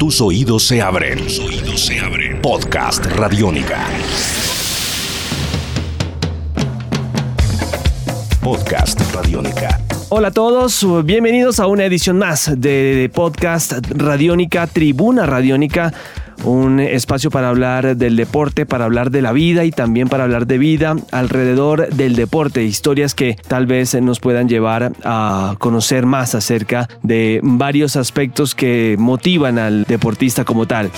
Tus oídos se abren. Podcast Radiónica. Podcast Radiónica. Hola a todos, bienvenidos a una edición más de Podcast Radiónica, Tribuna Radiónica un espacio para hablar del deporte, para hablar de la vida y también para hablar de vida alrededor del deporte, historias que tal vez nos puedan llevar a conocer más acerca de varios aspectos que motivan al deportista como tal.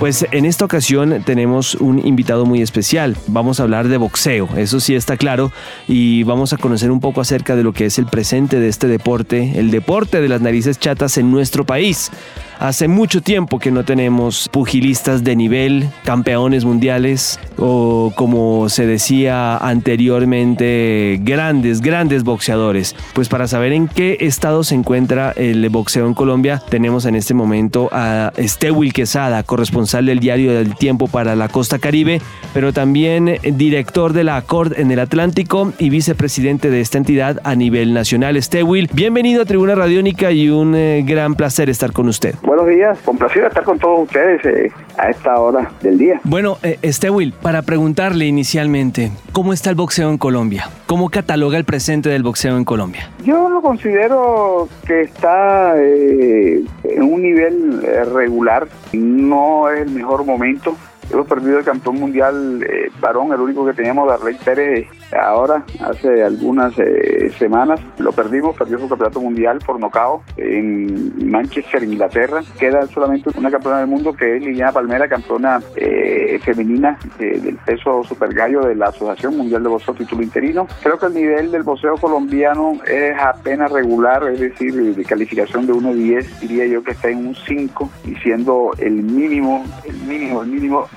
Pues en esta ocasión tenemos un invitado muy especial. Vamos a hablar de boxeo, eso sí está claro, y vamos a conocer un poco acerca de lo que es el presente de este deporte, el deporte de las narices chatas en nuestro país. Hace mucho tiempo que no tenemos pugilistas de nivel, campeones mundiales o como se decía anteriormente, grandes, grandes boxeadores. Pues para saber en qué estado se encuentra el boxeo en Colombia, tenemos en este momento a Estewil Quesada, corresponsal del diario del Tiempo para la Costa Caribe, pero también director de la ACORD en el Atlántico y vicepresidente de esta entidad a nivel nacional. Estewil, bienvenido a Tribuna Radiónica y un eh, gran placer estar con usted. Buenos días, complacido estar con todos ustedes eh, a esta hora del día. Bueno, eh, Will, para preguntarle inicialmente, ¿cómo está el boxeo en Colombia? ¿Cómo cataloga el presente del boxeo en Colombia? Yo lo considero que está eh, en un nivel eh, regular, no es el mejor momento Hemos perdido el campeón mundial eh, varón, el único que teníamos, Darley Pérez, ahora, hace algunas eh, semanas. Lo perdimos, perdió su campeonato mundial por nocao en Manchester, Inglaterra. Queda solamente una campeona del mundo que es Liliana Palmera, campeona eh, femenina del peso super gallo de la Asociación Mundial de Boxeo título interino. Creo que el nivel del boxeo colombiano es apenas regular, es decir, de calificación de 1-10, diría yo que está en un 5 y siendo el mínimo, el mínimo, el mínimo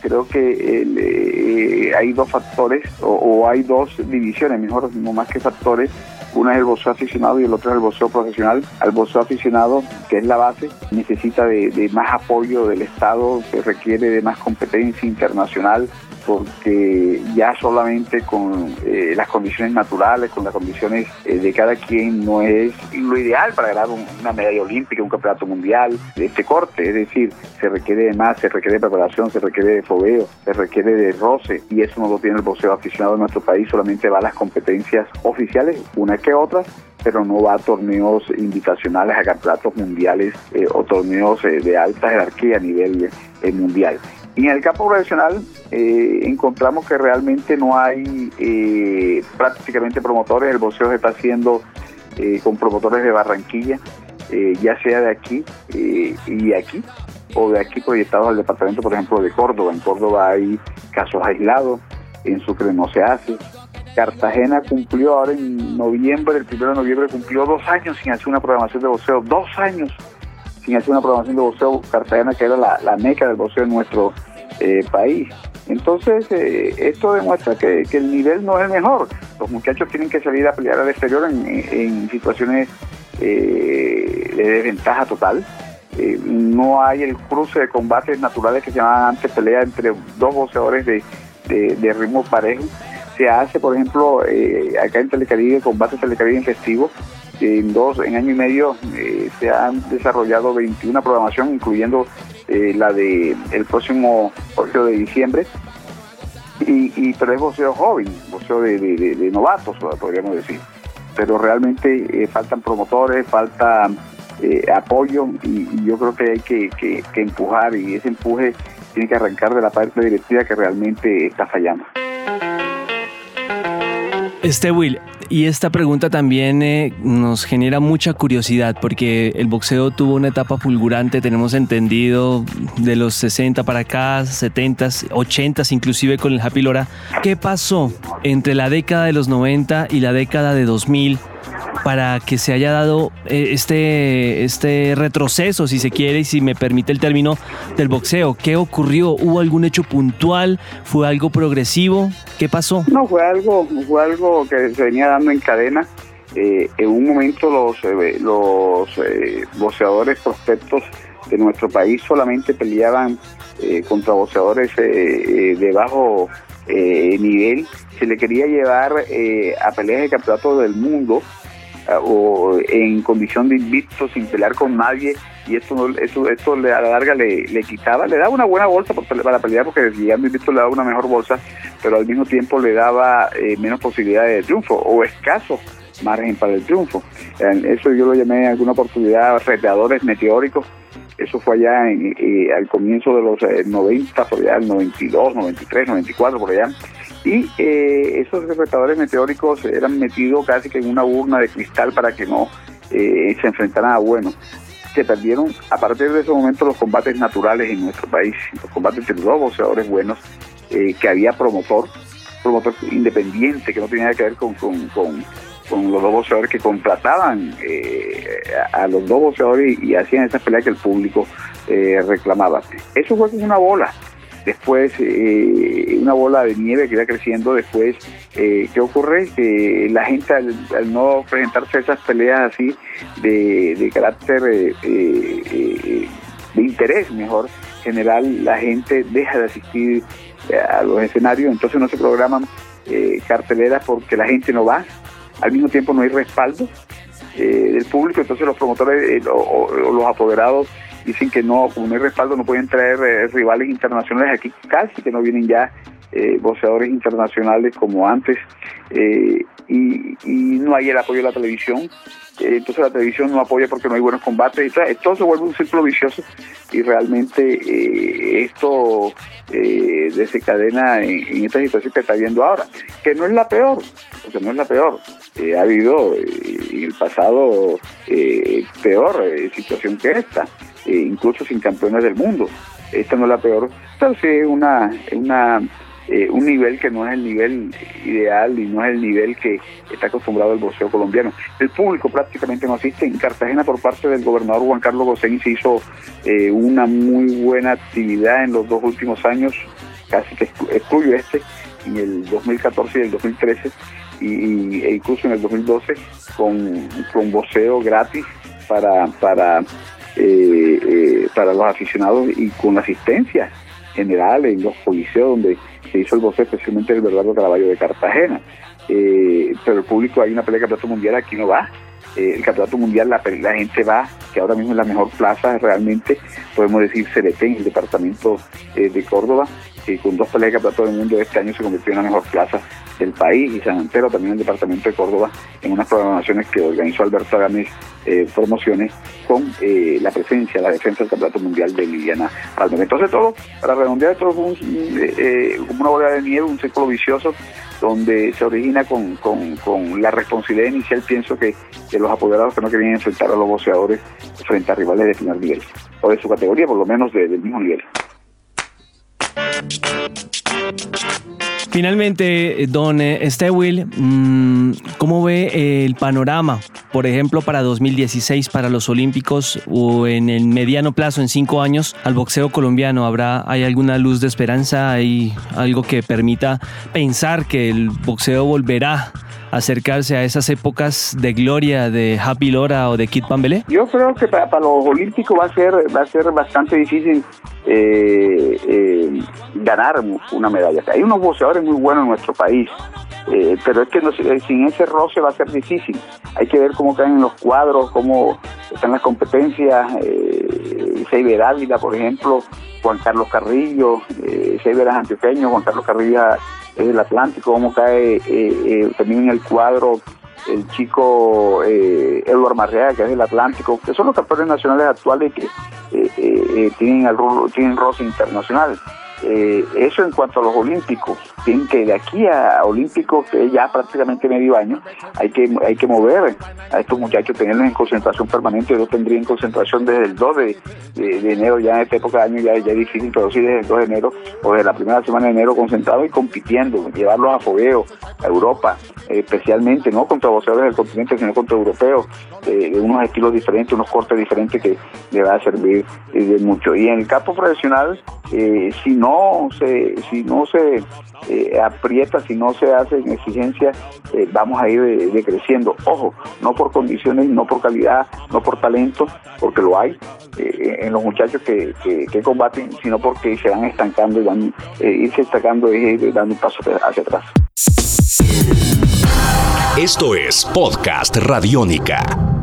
creo que eh, hay dos factores o, hay dos divisiones, mejor no más que factores. Una es el boxeo aficionado y el otro es el boxeo profesional. Al boxeo aficionado, que es la base, necesita de más apoyo del Estado, se requiere de más competencia internacional, porque ya solamente con eh, las condiciones naturales, con las condiciones eh, de cada quien, no es lo ideal para ganar una medalla olímpica, un campeonato mundial de este corte. Es decir, se requiere de más, se requiere de preparación, se requiere de fogueo, se requiere de roce, y eso no lo tiene el boxeo aficionado en nuestro país, solamente va a las competencias oficiales, una que otra, pero no va a torneos invitacionales, a campeonatos mundiales eh, o torneos de alta jerarquía a nivel mundial. Y en el campo profesional eh, encontramos que realmente no hay eh, prácticamente promotores, el boxeo se está haciendo eh, con promotores de Barranquilla, ya sea de aquí y de aquí, o de aquí proyectados al departamento, por ejemplo, de Córdoba. En Córdoba hay casos aislados, en Sucre no se hace. Cartagena cumplió ahora en noviembre, el primero de noviembre cumplió dos años sin hacer una programación de boxeo, dos años sin hacer una programación de boxeo Cartagena, que era la, la meca del boxeo en nuestro eh, país. Entonces, eh, esto demuestra que, el nivel no es el mejor. Los muchachos tienen que salir a pelear al exterior en, situaciones eh, de desventaja total. no hay el cruce de combates naturales que se llamaban antes pelea entre dos boxeadores de, de, ritmo parejo. Se hace, por ejemplo, acá en Telecaribe, combate Telecaribe en festivo, en dos, en año y medio eh, se han desarrollado 21 programación, incluyendo eh, la de el próximo 8 de diciembre. Y, y pero es boxeo joven, boxeo de, novatos, podríamos decir. Pero realmente eh, faltan promotores, falta apoyo y, yo creo que hay que, que empujar y ese empuje tiene que arrancar de la parte directiva que realmente está fallando. Este Will, y esta pregunta también eh, nos genera mucha curiosidad porque el boxeo tuvo una etapa fulgurante, tenemos entendido, de los 60 para acá, 70, 80, inclusive con el Happy Lora. ¿Qué pasó entre la década de los 90 y la década de 2000? Para que se haya dado eh, este, este retroceso, si se quiere, y si me permite el término, del boxeo. ¿Qué ocurrió? ¿Hubo algún hecho puntual? ¿Fue algo progresivo? ¿Qué pasó? No, fue algo, fue algo que se venía dando en cadena. Eh, en un momento los, eh, los boxeadores prospectos de nuestro país solamente peleaban contra boxeadores de bajo nivel. Se le quería llevar a peleas de campeonato del mundo o en condición de invicto, sin pelear con nadie, y esto eso, esto a la larga le, quitaba, le daba una buena bolsa para pelear, porque llegando invicto le daba una mejor bolsa, pero al mismo tiempo le daba eh, menos posibilidades de triunfo, o escaso margen para el triunfo. Eso yo lo llamé en alguna oportunidad reteadores meteóricos, eso fue allá en, eh, al comienzo de los 90, por allá, el 92, 93, 94, por allá. Y eh, esos respetadores meteóricos eran metidos casi que en una urna de cristal para que no eh, se enfrentaran a bueno. Se perdieron a partir de ese momento los combates naturales en nuestro país, los combates entre dos boxeadores buenos, que había promotor, promotor independiente, que no tenía que ver con, con, los dos boxeadores que contrataban a, los dos boxeadores y, hacían esas peleas que el público reclamaba. Eso fue como una bola después eh, una bola de nieve que iba creciendo, después, eh, ¿qué ocurre? Que la gente al, no presentarse esas peleas así de, carácter eh, de interés mejor general, la gente deja de asistir a los escenarios, entonces no se programan carteleras porque la gente no va, al mismo tiempo no hay respaldo del público, entonces los promotores o los apoderados dicen que no, como no hay respaldo, no pueden traer eh, rivales internacionales. Aquí casi que no vienen ya eh, boxeadores internacionales como antes eh, y, no hay el apoyo de la televisión. Eh, entonces la televisión no apoya porque no hay buenos combates. Entonces, todo se vuelve un círculo vicioso y realmente esto desencadena en, esta situación que está viendo ahora, que no es la peor, porque no es la peor. Ha habido en el pasado peor situación que esta. Eh, incluso sin campeones del mundo. Esta no es la peor, pero sí una, una, eh, un nivel que no es el nivel ideal y no es el nivel que está acostumbrado el boxeo colombiano. El público prácticamente no asiste. En Cartagena, por parte del gobernador Juan Carlos Goseni, se hizo eh, una muy buena actividad en los dos últimos años, casi que excluyo este, en el 2014 y el 2013, y, e incluso en el 2012, con, con boxeo gratis para, para eh, eh, para los aficionados y con asistencia general en los coliseos donde se hizo el boxeo, especialmente el Bernardo Caraballo de Cartagena. Eh, pero el público, hay una pelea de campeonato mundial, aquí no va. el campeonato mundial, la, la, gente va, que ahora mismo es la mejor plaza realmente, podemos decir CBT en el departamento de Córdoba, con dos peleas de campeonato del mundo este año se convirtió en la mejor plaza del país y San Antero, también el departamento de Córdoba, en unas programaciones que organizó Alberto Agames eh, Promociones con eh, la presencia, la defensa del Campeonato Mundial de Liliana Palmer. Entonces todo, para redondear, todo un, eh, una bola de nieve, un círculo vicioso donde se origina con, la responsabilidad inicial, pienso que de los apoderados que no querían enfrentar a los boxeadores frente a rivales de primer nivel, o de su categoría, por lo menos del mismo nivel. Finalmente, don Stewil, mm, ¿cómo ve el panorama, por ejemplo, para 2016, para los Olímpicos o en el mediano plazo, en cinco años, al boxeo colombiano? ¿Habrá, ¿Hay alguna luz de esperanza? ¿Hay algo que permita pensar que el boxeo volverá acercarse a esas épocas de gloria de Happy Lora o de Kid Pambelé? Yo creo que para, los olímpicos va a ser va a ser bastante difícil eh, eh, una medalla. Hay unos boxeadores muy buenos en nuestro país, eh, pero es que sin ese roce va a ser difícil. Hay que ver cómo caen los cuadros, cómo están las competencias. Eh, Seiber Ávila, por ejemplo, Juan Carlos Carrillo, eh, Seiber antioqueño, Juan Carlos Carrillo es del Atlántico, cómo cae eh, también en el cuadro el chico eh, Eduardo Marrea, que es del Atlántico, que son los campeones nacionales actuales que eh, eh, tienen, el, tienen roce internacional. Eh, eso en cuanto a los olímpicos, tienen que de aquí a olímpicos, que ya prácticamente medio año, hay que hay que mover a estos muchachos, tenerlos en concentración permanente. Yo tendría en concentración desde el 2 de, enero, ya en esta época de año ya, es difícil, pero sí desde el 2 de enero o desde la primera semana de enero concentrado y compitiendo, llevarlos a fogueo, a Europa, especialmente, no contra boxeadores del continente, sino contra europeos, unos estilos diferentes, unos cortes diferentes que le va a servir de mucho. Y en el campo profesional, eh, si no se, si no se eh, aprieta, si no se hacen exigencias, eh, vamos a ir decreciendo. Ojo, no por condiciones, no por calidad, no por talento, porque lo hay en los muchachos que, que, combaten, sino porque se van estancando y van irse estancando y dando un paso hacia atrás. Esto es Podcast Radiónica.